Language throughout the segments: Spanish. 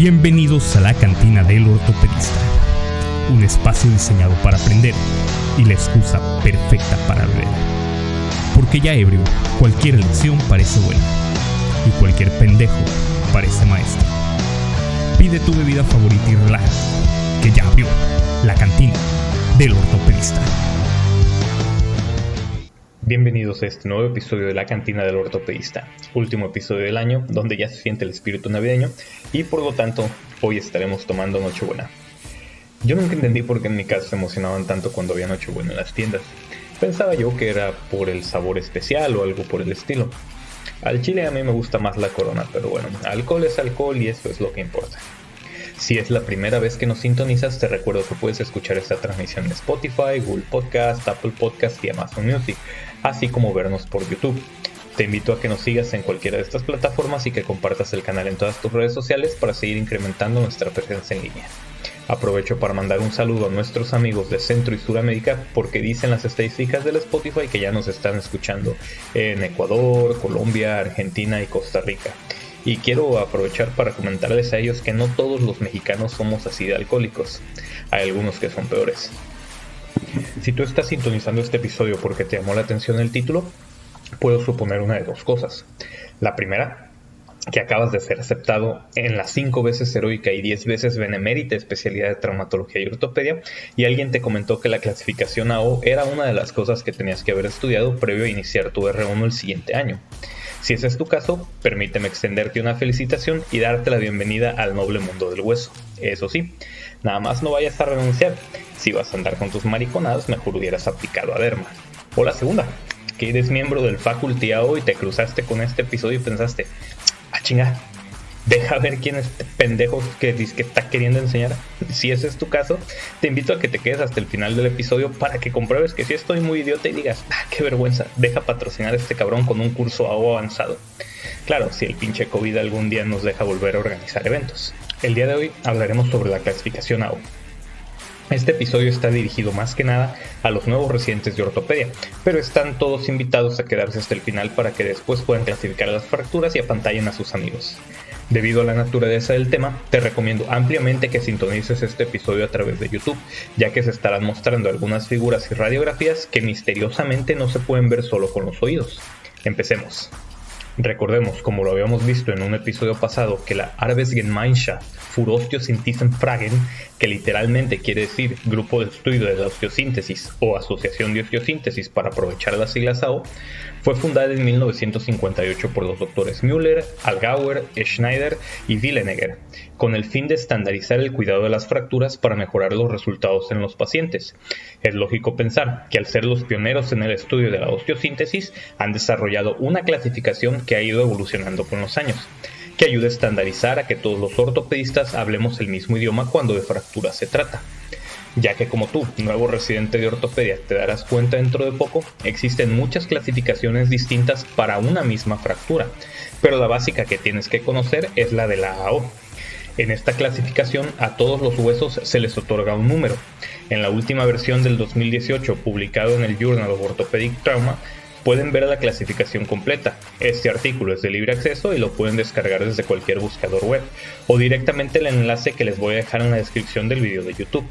Bienvenidos a la cantina del ortopedista, un espacio diseñado para aprender y la excusa perfecta para beber. Porque ya ebrio, cualquier lección parece buena y cualquier pendejo parece maestro. Pide tu bebida favorita y relájate, que ya abrió la cantina del ortopedista. Bienvenidos a este nuevo episodio de la cantina del ortopedista, último episodio del año donde ya se siente el espíritu navideño y por lo tanto hoy estaremos tomando Nochebuena. Yo nunca entendí por qué en mi casa se emocionaban tanto cuando había Nochebuena en las tiendas. Pensaba yo que era por el sabor especial o algo por el estilo. Al chile a mí me gusta más la corona, pero bueno, alcohol es alcohol y eso es lo que importa. Si es la primera vez que nos sintonizas, te recuerdo que puedes escuchar esta transmisión en Spotify, Google Podcast, Apple Podcast y Amazon Music, así como vernos por YouTube. Te invito a que nos sigas en cualquiera de estas plataformas y que compartas el canal en todas tus redes sociales para seguir incrementando nuestra presencia en línea. Aprovecho para mandar un saludo a nuestros amigos de Centro y Suramérica porque dicen las estadísticas del Spotify que ya nos están escuchando en Ecuador, Colombia, Argentina y Costa Rica. Y quiero aprovechar para comentarles a ellos que no todos los mexicanos somos así de alcohólicos. Hay algunos que son peores. Si tú estás sintonizando este episodio porque te llamó la atención el título, puedo suponer una de dos cosas. La primera, que acabas de ser aceptado en la 5 veces heroica y 10 veces benemérita especialidad de traumatología y ortopedia, y alguien te comentó que la clasificación AO era una de las cosas que tenías que haber estudiado previo a iniciar tu R1 el siguiente año. Si ese es tu caso, permíteme extenderte una felicitación y darte la bienvenida al noble mundo del hueso. Eso sí, nada más no vayas a renunciar. Si vas a andar con tus mariconadas, mejor hubieras aplicado a Derma. O la segunda, que eres miembro del Faculty AO y te cruzaste con este episodio y pensaste, ah chinga, deja ver quién es este pendejo que, que está queriendo enseñar. Si ese es tu caso, te invito a que te quedes hasta el final del episodio para que compruebes que si estoy muy idiota y digas, ah, qué vergüenza, deja patrocinar a este cabrón con un curso avanzado. Claro, si el pinche COVID algún día nos deja volver a organizar eventos. El día de hoy hablaremos sobre la clasificación AO. Este episodio está dirigido más que nada a los nuevos residentes de ortopedia, pero están todos invitados a quedarse hasta el final para que después puedan clasificar las fracturas y apantallen a sus amigos. Debido a la naturaleza del tema, te recomiendo ampliamente que sintonices este episodio a través de YouTube, ya que se estarán mostrando algunas figuras y radiografías que misteriosamente no se pueden ver solo con los oídos. Empecemos. Recordemos, como lo habíamos visto en un episodio pasado, que la Arbesgemeinschaft für Fragen, que literalmente quiere decir Grupo de Estudio de la Osteosíntesis o Asociación de Osteosíntesis para aprovechar las siglas AO, fue fundada en 1958 por los doctores Müller, Algauer, Schneider y Willenegger, con el fin de estandarizar el cuidado de las fracturas para mejorar los resultados en los pacientes. Es lógico pensar que al ser los pioneros en el estudio de la osteosíntesis, han desarrollado una clasificación que ha ido evolucionando con los años que ayuda a estandarizar a que todos los ortopedistas hablemos el mismo idioma cuando de fracturas se trata ya que como tú, nuevo residente de ortopedia, te darás cuenta dentro de poco, existen muchas clasificaciones distintas para una misma fractura, pero la básica que tienes que conocer es la de la AO. En esta clasificación a todos los huesos se les otorga un número. En la última versión del 2018 publicado en el Journal of Orthopedic Trauma, pueden ver la clasificación completa. Este artículo es de libre acceso y lo pueden descargar desde cualquier buscador web o directamente el enlace que les voy a dejar en la descripción del video de YouTube.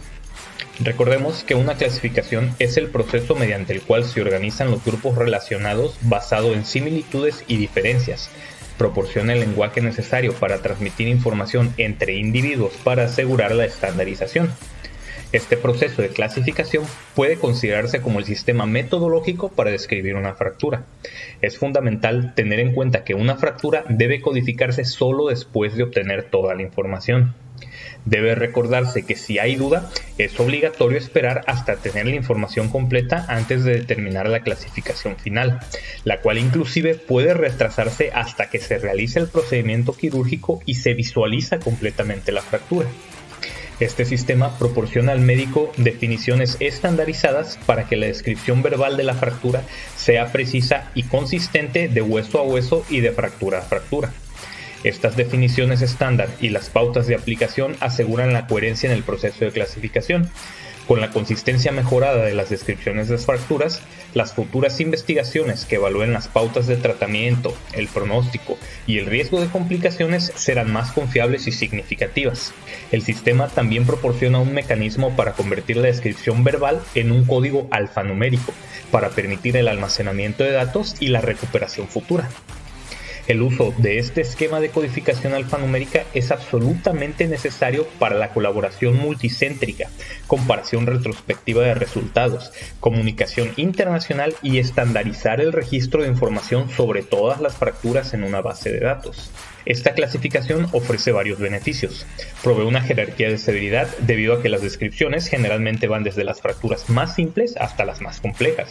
Recordemos que una clasificación es el proceso mediante el cual se organizan los grupos relacionados basado en similitudes y diferencias. Proporciona el lenguaje necesario para transmitir información entre individuos para asegurar la estandarización. Este proceso de clasificación puede considerarse como el sistema metodológico para describir una fractura. Es fundamental tener en cuenta que una fractura debe codificarse solo después de obtener toda la información. Debe recordarse que si hay duda, es obligatorio esperar hasta tener la información completa antes de determinar la clasificación final, la cual inclusive puede retrasarse hasta que se realice el procedimiento quirúrgico y se visualiza completamente la fractura. Este sistema proporciona al médico definiciones estandarizadas para que la descripción verbal de la fractura sea precisa y consistente de hueso a hueso y de fractura a fractura. Estas definiciones estándar y las pautas de aplicación aseguran la coherencia en el proceso de clasificación. Con la consistencia mejorada de las descripciones de las fracturas, las futuras investigaciones que evalúen las pautas de tratamiento, el pronóstico y el riesgo de complicaciones serán más confiables y significativas. El sistema también proporciona un mecanismo para convertir la descripción verbal en un código alfanumérico, para permitir el almacenamiento de datos y la recuperación futura. El uso de este esquema de codificación alfanumérica es absolutamente necesario para la colaboración multicéntrica, comparación retrospectiva de resultados, comunicación internacional y estandarizar el registro de información sobre todas las fracturas en una base de datos. Esta clasificación ofrece varios beneficios. Provee una jerarquía de severidad debido a que las descripciones generalmente van desde las fracturas más simples hasta las más complejas.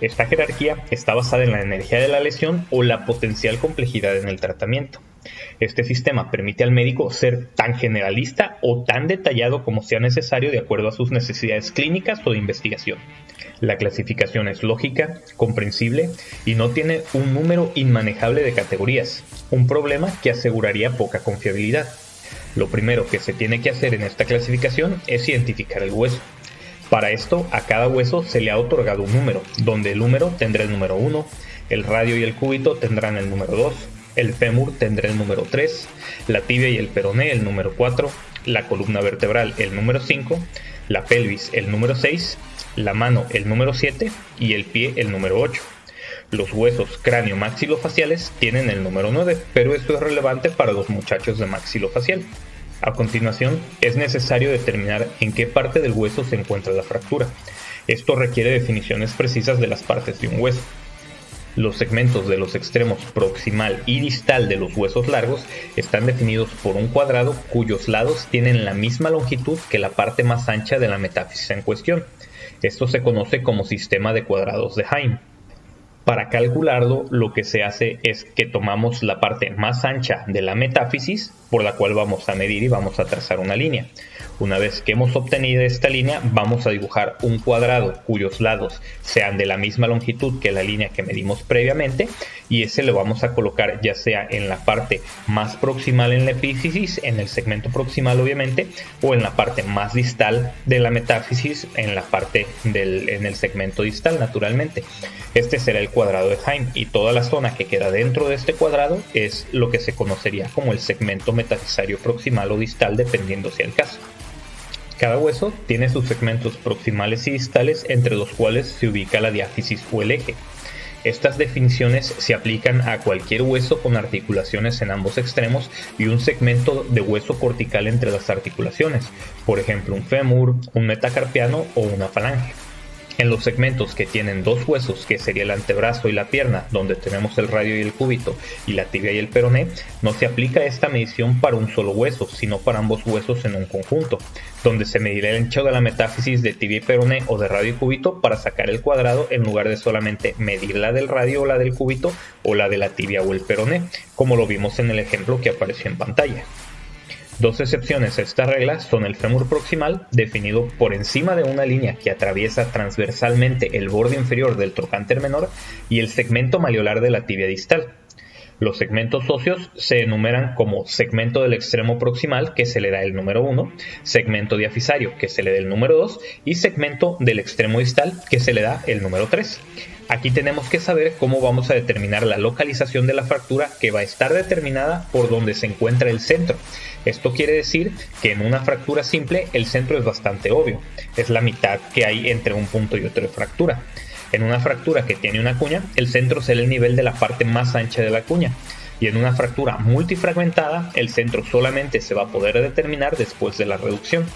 Esta jerarquía está basada en la energía de la lesión o la potencial complejidad en el tratamiento. Este sistema permite al médico ser tan generalista o tan detallado como sea necesario de acuerdo a sus necesidades clínicas o de investigación. La clasificación es lógica, comprensible y no tiene un número inmanejable de categorías, un problema que aseguraría poca confiabilidad. Lo primero que se tiene que hacer en esta clasificación es identificar el hueso. Para esto, a cada hueso se le ha otorgado un número, donde el número tendrá el número 1, el radio y el cúbito tendrán el número 2, el fémur tendrá el número 3, la tibia y el peroné el número 4, la columna vertebral el número 5, la pelvis el número 6, la mano el número 7 y el pie el número 8. Los huesos cráneo maxilofaciales tienen el número 9, pero esto es relevante para los muchachos de maxilofacial. A continuación, es necesario determinar en qué parte del hueso se encuentra la fractura. Esto requiere definiciones precisas de las partes de un hueso. Los segmentos de los extremos proximal y distal de los huesos largos están definidos por un cuadrado cuyos lados tienen la misma longitud que la parte más ancha de la metáfisis en cuestión. Esto se conoce como sistema de cuadrados de Heim. Para calcularlo, lo que se hace es que tomamos la parte más ancha de la metáfisis, por la cual vamos a medir y vamos a trazar una línea. Una vez que hemos obtenido esta línea, vamos a dibujar un cuadrado cuyos lados sean de la misma longitud que la línea que medimos previamente y ese lo vamos a colocar ya sea en la parte más proximal en la epífisis, en el segmento proximal obviamente, o en la parte más distal de la metáfisis, en la parte del en el segmento distal naturalmente. Este será el cuadrado de Heim y toda la zona que queda dentro de este cuadrado es lo que se conocería como el segmento metafisario proximal o distal dependiendo si el caso. Cada hueso tiene sus segmentos proximales y distales entre los cuales se ubica la diáfisis o el eje. Estas definiciones se aplican a cualquier hueso con articulaciones en ambos extremos y un segmento de hueso cortical entre las articulaciones, por ejemplo un fémur, un metacarpiano o una falange. En los segmentos que tienen dos huesos, que sería el antebrazo y la pierna, donde tenemos el radio y el cúbito, y la tibia y el peroné, no se aplica esta medición para un solo hueso, sino para ambos huesos en un conjunto, donde se medirá el ancho de la metáfisis de tibia y peroné o de radio y cúbito para sacar el cuadrado en lugar de solamente medir la del radio o la del cúbito o la de la tibia o el peroné, como lo vimos en el ejemplo que apareció en pantalla. Dos excepciones a esta regla son el fémur proximal, definido por encima de una línea que atraviesa transversalmente el borde inferior del trocánter menor, y el segmento maliolar de la tibia distal. Los segmentos óseos se enumeran como segmento del extremo proximal, que se le da el número 1, segmento diafisario, que se le da el número 2, y segmento del extremo distal, que se le da el número 3. Aquí tenemos que saber cómo vamos a determinar la localización de la fractura que va a estar determinada por donde se encuentra el centro. Esto quiere decir que en una fractura simple el centro es bastante obvio, es la mitad que hay entre un punto y otro de fractura. En una fractura que tiene una cuña, el centro será el nivel de la parte más ancha de la cuña. Y en una fractura multifragmentada, el centro solamente se va a poder determinar después de la reducción.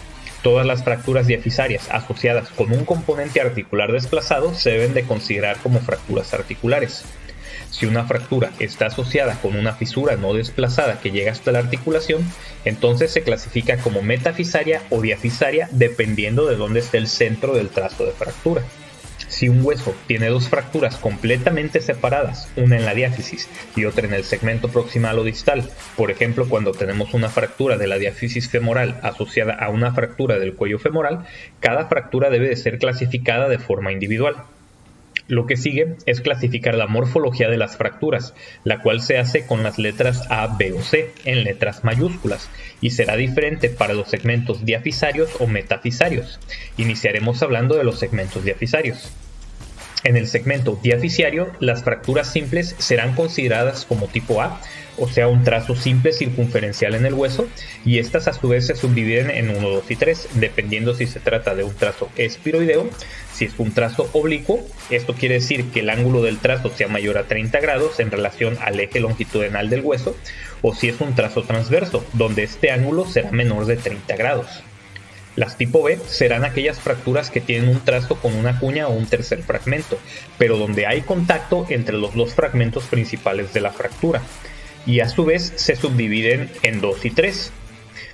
Todas las fracturas diafisarias asociadas con un componente articular desplazado se deben de considerar como fracturas articulares. Si una fractura está asociada con una fisura no desplazada que llega hasta la articulación, entonces se clasifica como metafisaria o diafisaria dependiendo de dónde esté el centro del trazo de fractura. Si un hueso tiene dos fracturas completamente separadas, una en la diáfisis y otra en el segmento proximal o distal, por ejemplo cuando tenemos una fractura de la diáfisis femoral asociada a una fractura del cuello femoral, cada fractura debe de ser clasificada de forma individual. Lo que sigue es clasificar la morfología de las fracturas, la cual se hace con las letras A, B o C en letras mayúsculas y será diferente para los segmentos diafisarios o metafisarios. Iniciaremos hablando de los segmentos diafisarios. En el segmento diafisiario, las fracturas simples serán consideradas como tipo A, o sea, un trazo simple circunferencial en el hueso, y estas a su vez se subdividen en 1, 2 y 3, dependiendo si se trata de un trazo espiroideo, si es un trazo oblicuo, esto quiere decir que el ángulo del trazo sea mayor a 30 grados en relación al eje longitudinal del hueso, o si es un trazo transverso, donde este ángulo será menor de 30 grados. Las tipo B serán aquellas fracturas que tienen un trazo con una cuña o un tercer fragmento, pero donde hay contacto entre los dos fragmentos principales de la fractura, y a su vez se subdividen en 2 y 3,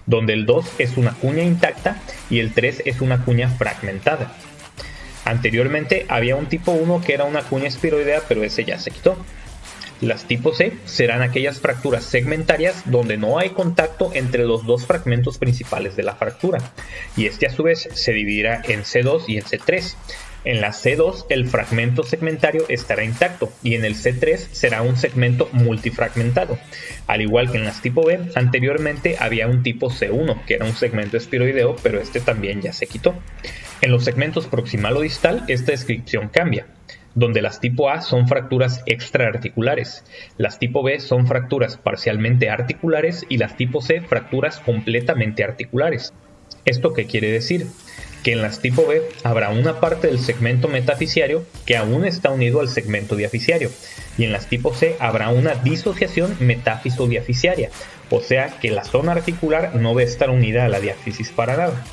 donde el 2 es una cuña intacta y el 3 es una cuña fragmentada. Anteriormente había un tipo 1 que era una cuña espiroidea, pero ese ya se quitó. Las tipo C serán aquellas fracturas segmentarias donde no hay contacto entre los dos fragmentos principales de la fractura, y este a su vez se dividirá en C2 y en C3. En la C2 el fragmento segmentario estará intacto y en el C3 será un segmento multifragmentado. Al igual que en las tipo B, anteriormente había un tipo C1 que era un segmento espiroideo, pero este también ya se quitó. En los segmentos proximal o distal esta descripción cambia donde las tipo A son fracturas extraarticulares, las tipo B son fracturas parcialmente articulares y las tipo C fracturas completamente articulares. ¿Esto qué quiere decir? Que en las tipo B habrá una parte del segmento metafisiario que aún está unido al segmento diafisiario y en las tipo C habrá una disociación metáfiso-diafisiaria, o sea que la zona articular no va estar unida a la diáfisis para nada.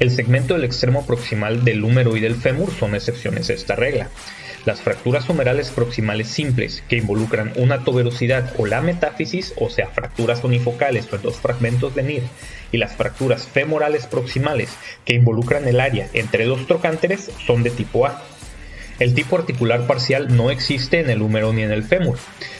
El segmento del extremo proximal del húmero y del fémur son excepciones a esta regla. Las fracturas humerales proximales simples, que involucran una tuberosidad o la metáfisis, o sea, fracturas unifocales o en dos fragmentos de NIR, y las fracturas femorales proximales, que involucran el área entre dos trocánteres, son de tipo A. El tipo articular parcial no existe en el húmero ni en el fémur.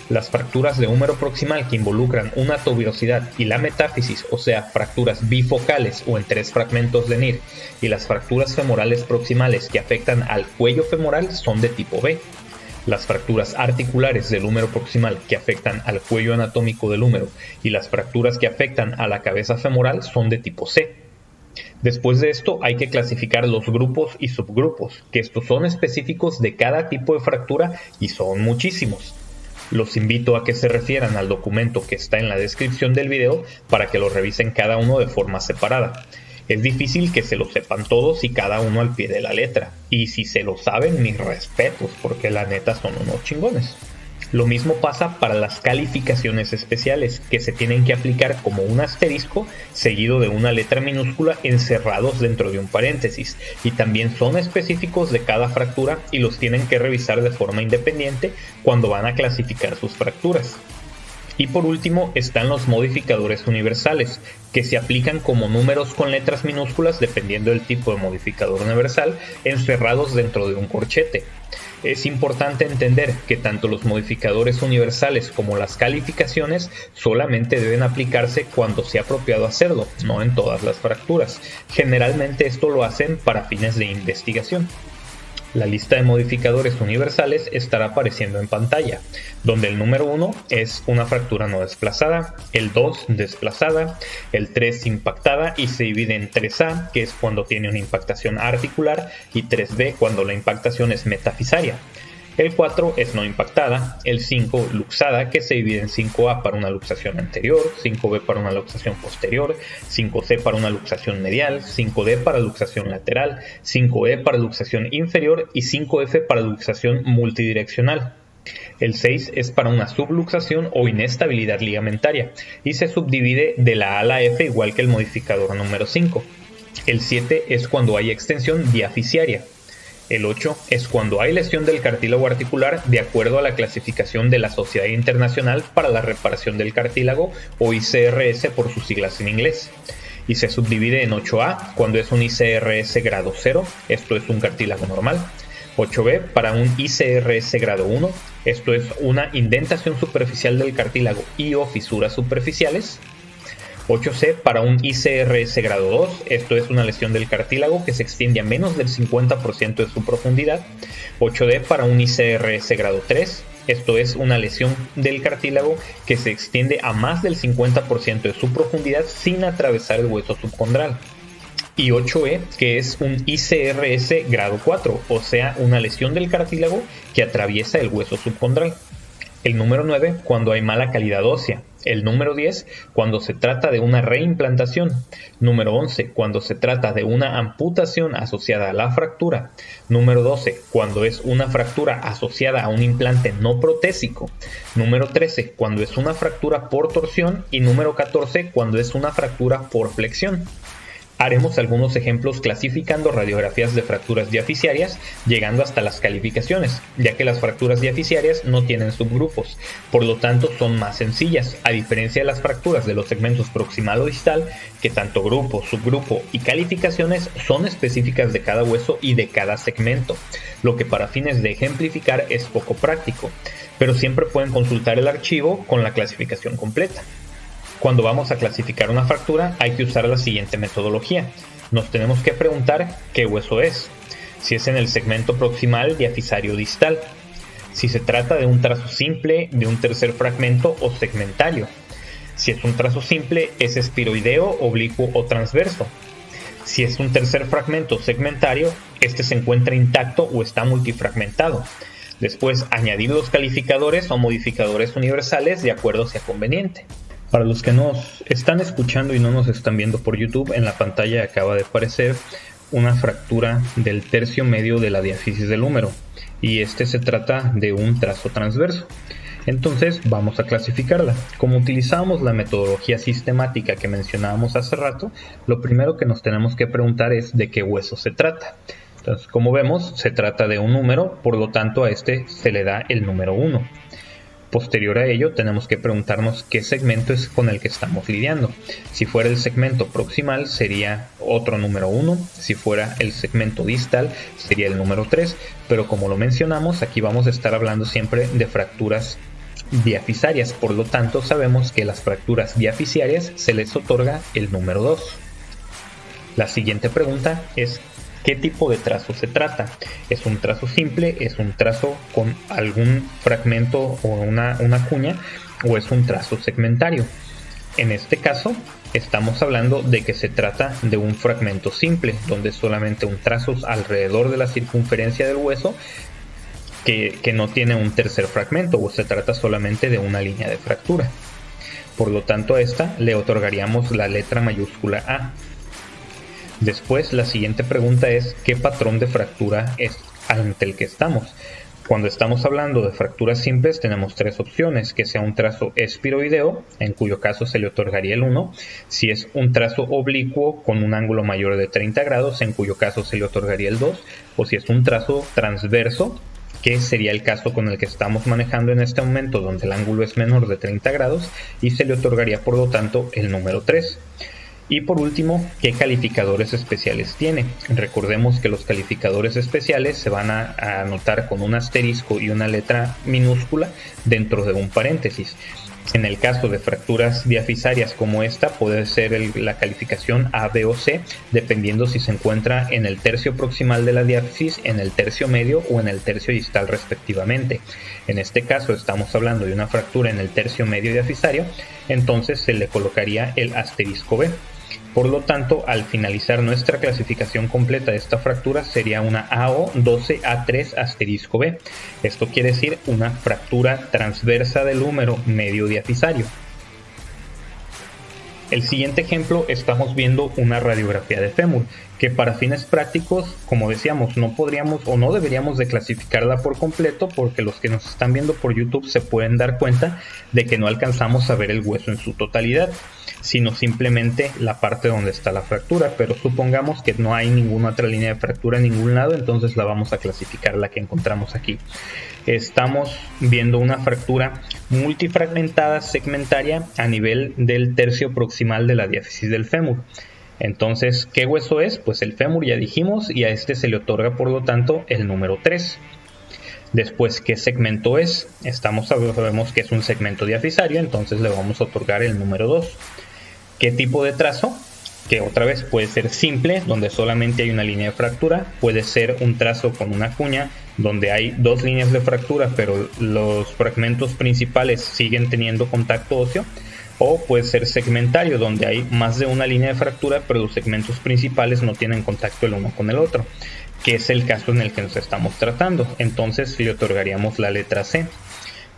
Las fracturas de húmero proximal que involucran una tuberosidad y la metáfisis, o sea, fracturas bifocales o en tres fragmentos de NIR, y las fracturas femorales proximales que afectan al cuello femoral son de tipo B. Las fracturas articulares del húmero proximal que afectan al cuello anatómico del húmero y las fracturas que afectan a la cabeza femoral son de tipo C. Después de esto hay que clasificar los grupos y subgrupos, que estos son específicos de cada tipo de fractura y son muchísimos. Los invito a que se refieran al documento que está en la descripción del video para que lo revisen cada uno de forma separada. Es difícil que se lo sepan todos y cada uno al pie de la letra. Y si se lo saben, mis respetos, porque la neta son unos chingones. Lo mismo pasa para las calificaciones especiales, que se tienen que aplicar como un asterisco seguido de una letra minúscula encerrados dentro de un paréntesis, y también son específicos de cada fractura y los tienen que revisar de forma independiente cuando van a clasificar sus fracturas. Y por último están los modificadores universales, que se aplican como números con letras minúsculas dependiendo del tipo de modificador universal, encerrados dentro de un corchete. Es importante entender que tanto los modificadores universales como las calificaciones solamente deben aplicarse cuando sea apropiado hacerlo, no en todas las fracturas. Generalmente esto lo hacen para fines de investigación. La lista de modificadores universales estará apareciendo en pantalla, donde el número 1 es una fractura no desplazada, el 2 desplazada, el 3 impactada y se divide en 3A, que es cuando tiene una impactación articular, y 3B cuando la impactación es metafisaria. El 4 es no impactada, el 5 luxada, que se divide en 5A para una luxación anterior, 5B para una luxación posterior, 5C para una luxación medial, 5D para luxación lateral, 5E para luxación inferior y 5F para luxación multidireccional. El 6 es para una subluxación o inestabilidad ligamentaria y se subdivide de la A a la F igual que el modificador número 5. El 7 es cuando hay extensión diafisiaria. El 8 es cuando hay lesión del cartílago articular de acuerdo a la clasificación de la Sociedad Internacional para la Reparación del Cartílago o ICRS por sus siglas en inglés. Y se subdivide en 8A cuando es un ICRS grado 0, esto es un cartílago normal. 8B para un ICRS grado 1, esto es una indentación superficial del cartílago y o fisuras superficiales. 8C para un ICRS grado 2, esto es una lesión del cartílago que se extiende a menos del 50% de su profundidad. 8D para un ICRS grado 3, esto es una lesión del cartílago que se extiende a más del 50% de su profundidad sin atravesar el hueso subcondral. Y 8E, que es un ICRS grado 4, o sea, una lesión del cartílago que atraviesa el hueso subcondral. El número 9, cuando hay mala calidad ósea. El número 10, cuando se trata de una reimplantación. Número 11, cuando se trata de una amputación asociada a la fractura. Número 12, cuando es una fractura asociada a un implante no protésico. Número 13, cuando es una fractura por torsión. Y número 14, cuando es una fractura por flexión. Haremos algunos ejemplos clasificando radiografías de fracturas diaficiarias, llegando hasta las calificaciones, ya que las fracturas diaficiarias no tienen subgrupos, por lo tanto son más sencillas, a diferencia de las fracturas de los segmentos proximal o distal, que tanto grupo, subgrupo y calificaciones son específicas de cada hueso y de cada segmento, lo que para fines de ejemplificar es poco práctico, pero siempre pueden consultar el archivo con la clasificación completa. Cuando vamos a clasificar una fractura hay que usar la siguiente metodología. Nos tenemos que preguntar qué hueso es, si es en el segmento proximal, diafisario distal, si se trata de un trazo simple, de un tercer fragmento o segmentario. Si es un trazo simple, es espiroideo, oblicuo o transverso. Si es un tercer fragmento segmentario, este se encuentra intacto o está multifragmentado. Después, añadir los calificadores o modificadores universales de acuerdo sea conveniente. Para los que nos están escuchando y no nos están viendo por YouTube, en la pantalla acaba de aparecer una fractura del tercio medio de la diáfisis del húmero y este se trata de un trazo transverso. Entonces vamos a clasificarla. Como utilizamos la metodología sistemática que mencionábamos hace rato, lo primero que nos tenemos que preguntar es de qué hueso se trata. Entonces, como vemos, se trata de un número, por lo tanto a este se le da el número 1. Posterior a ello, tenemos que preguntarnos qué segmento es con el que estamos lidiando. Si fuera el segmento proximal, sería otro número 1. Si fuera el segmento distal, sería el número 3. Pero como lo mencionamos, aquí vamos a estar hablando siempre de fracturas diafisarias. Por lo tanto, sabemos que las fracturas diafisarias se les otorga el número 2. La siguiente pregunta es qué tipo de trazo se trata. ¿Es un trazo simple? ¿Es un trazo con algún fragmento o una, cuña? ¿O es un trazo segmentario? En este caso, estamos hablando de que se trata de un fragmento simple, donde solamente un trazo alrededor de la circunferencia del hueso que, que, no tiene un tercer fragmento, o se trata solamente de una línea de fractura. Por lo tanto, a esta le otorgaríamos la letra mayúscula A. Después, la siguiente pregunta es ¿qué patrón de fractura es ante el que estamos? Cuando estamos hablando de fracturas simples tenemos tres opciones, que sea un trazo espiroideo, en cuyo caso se le otorgaría el 1, si es un trazo oblicuo con un ángulo mayor de 30 grados, en cuyo caso se le otorgaría el 2, o si es un trazo transverso, que sería el caso con el que estamos manejando en este momento, donde el ángulo es menor de 30 grados, y se le otorgaría por lo tanto el número 3. Y por último, ¿qué calificadores especiales tiene? Recordemos que los calificadores especiales se van a, anotar con un asterisco y una letra minúscula dentro de un paréntesis. En el caso de fracturas diafisarias como esta, puede ser la calificación A, B o C, dependiendo si se encuentra en el tercio proximal de la diáfisis, en el tercio medio o en el tercio distal respectivamente. En este caso estamos hablando de una fractura en el tercio medio diafisario, entonces se le colocaría el asterisco B. Por lo tanto, al finalizar nuestra clasificación completa de esta fractura sería una AO 12A3 asterisco B. Esto quiere decir una fractura transversa del húmero medio diafisario. El siguiente ejemplo estamos viendo una radiografía de fémur, que para fines prácticos, como decíamos, no podríamos o no deberíamos de clasificarla por completo porque los que nos están viendo por YouTube se pueden dar cuenta de que no alcanzamos a ver el hueso en su totalidad sino simplemente la parte donde está la fractura. Pero supongamos que no hay ninguna otra línea de fractura en ningún lado, entonces la vamos a clasificar la que encontramos aquí. Estamos viendo una fractura multifragmentada segmentaria a nivel del tercio proximal de la diáfisis del fémur. Entonces, ¿qué hueso es? Pues el fémur ya dijimos y a este se le otorga por lo tanto el número 3. Después, ¿qué segmento es? Estamos sabemos que es un segmento diafisario, entonces le vamos a otorgar el número 2. Qué tipo de trazo, que otra vez puede ser simple, donde solamente hay una línea de fractura, puede ser un trazo con una cuña, donde hay dos líneas de fractura, pero los fragmentos principales siguen teniendo contacto óseo, o puede ser segmentario, donde hay más de una línea de fractura, pero los segmentos principales no tienen contacto el uno con el otro, que es el caso en el que nos estamos tratando. Entonces le otorgaríamos la letra C.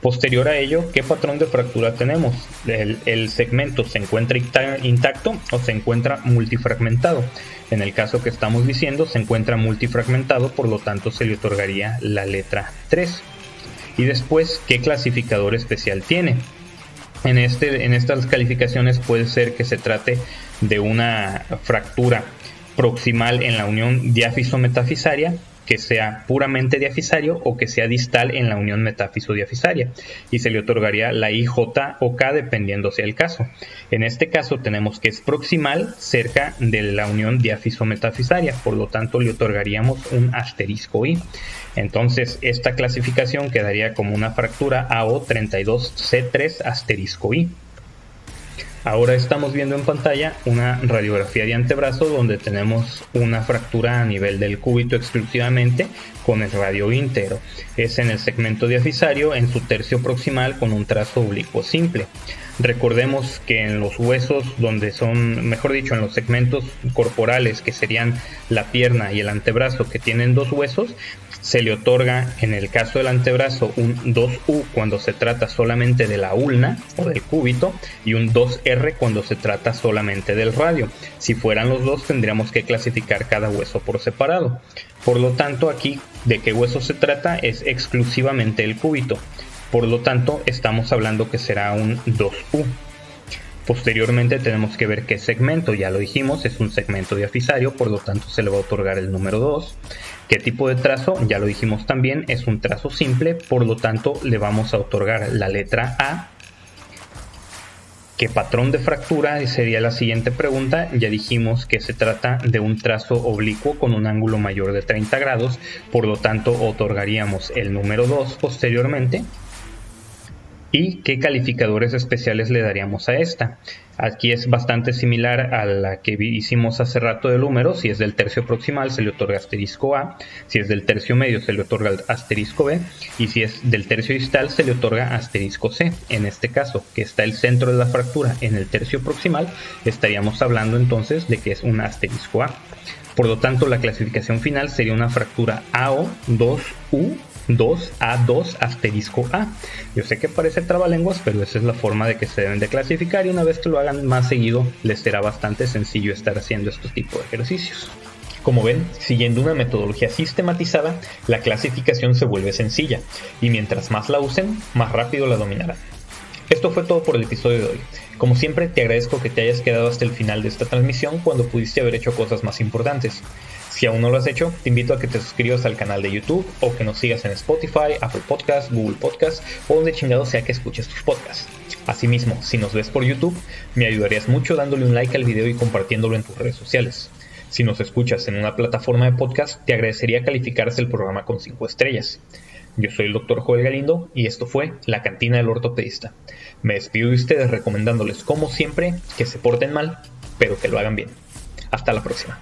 Posterior a ello, ¿qué patrón de fractura tenemos? El, segmento se encuentra intacto o se encuentra multifragmentado. En el caso que estamos diciendo, se encuentra multifragmentado, por lo tanto se le otorgaría la letra 3. Y después, ¿qué clasificador especial tiene? En, este, en estas calificaciones puede ser que se trate de una fractura proximal en la unión diáfiso-metafisaria que sea puramente diafisario o que sea distal en la unión metáfiso-diafisaria y se le otorgaría la IJ o K dependiendo sea el caso. En este caso tenemos que es proximal cerca de la unión diafiso-metafisaria, por lo tanto le otorgaríamos un asterisco I. Entonces esta clasificación quedaría como una fractura AO32C3 asterisco I. Ahora estamos viendo en pantalla una radiografía de antebrazo donde tenemos una fractura a nivel del cúbito exclusivamente con el radio íntegro. Es en el segmento diafisario en su tercio proximal con un trazo oblicuo simple. Recordemos que en los huesos donde son, mejor dicho, en los segmentos corporales que serían la pierna y el antebrazo que tienen dos huesos, se le otorga en el caso del antebrazo un 2U cuando se trata solamente de la ulna o del cúbito y un 2R cuando se trata solamente del radio. Si fueran los dos tendríamos que clasificar cada hueso por separado. Por lo tanto aquí de qué hueso se trata es exclusivamente el cúbito. Por lo tanto estamos hablando que será un 2U. Posteriormente tenemos que ver qué segmento, ya lo dijimos, es un segmento diafisario, por lo tanto se le va a otorgar el número 2. ¿Qué tipo de trazo? Ya lo dijimos también, es un trazo simple, por lo tanto le vamos a otorgar la letra A. ¿Qué patrón de fractura? Sería la siguiente pregunta. Ya dijimos que se trata de un trazo oblicuo con un ángulo mayor de 30 grados, por lo tanto otorgaríamos el número 2 posteriormente y qué calificadores especiales le daríamos a esta. Aquí es bastante similar a la que hicimos hace rato del número. Si es del tercio proximal se le otorga asterisco A, si es del tercio medio se le otorga asterisco B y si es del tercio distal se le otorga asterisco C. En este caso, que está el centro de la fractura en el tercio proximal, estaríamos hablando entonces de que es un asterisco A. Por lo tanto, la clasificación final sería una fractura AO2U 2A2 asterisco A. Yo sé que parece trabalenguas, pero esa es la forma de que se deben de clasificar y una vez que lo hagan más seguido les será bastante sencillo estar haciendo este tipo de ejercicios. Como ven, siguiendo una metodología sistematizada, la clasificación se vuelve sencilla y mientras más la usen, más rápido la dominarán. Esto fue todo por el episodio de hoy. Como siempre, te agradezco que te hayas quedado hasta el final de esta transmisión cuando pudiste haber hecho cosas más importantes. Si aún no lo has hecho, te invito a que te suscribas al canal de YouTube o que nos sigas en Spotify, Apple Podcasts, Google Podcasts o donde chingado sea que escuches tus podcasts. Asimismo, si nos ves por YouTube, me ayudarías mucho dándole un like al video y compartiéndolo en tus redes sociales. Si nos escuchas en una plataforma de podcast, te agradecería calificarse el programa con 5 estrellas. Yo soy el Dr. Joel Galindo y esto fue La Cantina del Ortopedista. Me despido de ustedes recomendándoles, como siempre, que se porten mal, pero que lo hagan bien. Hasta la próxima.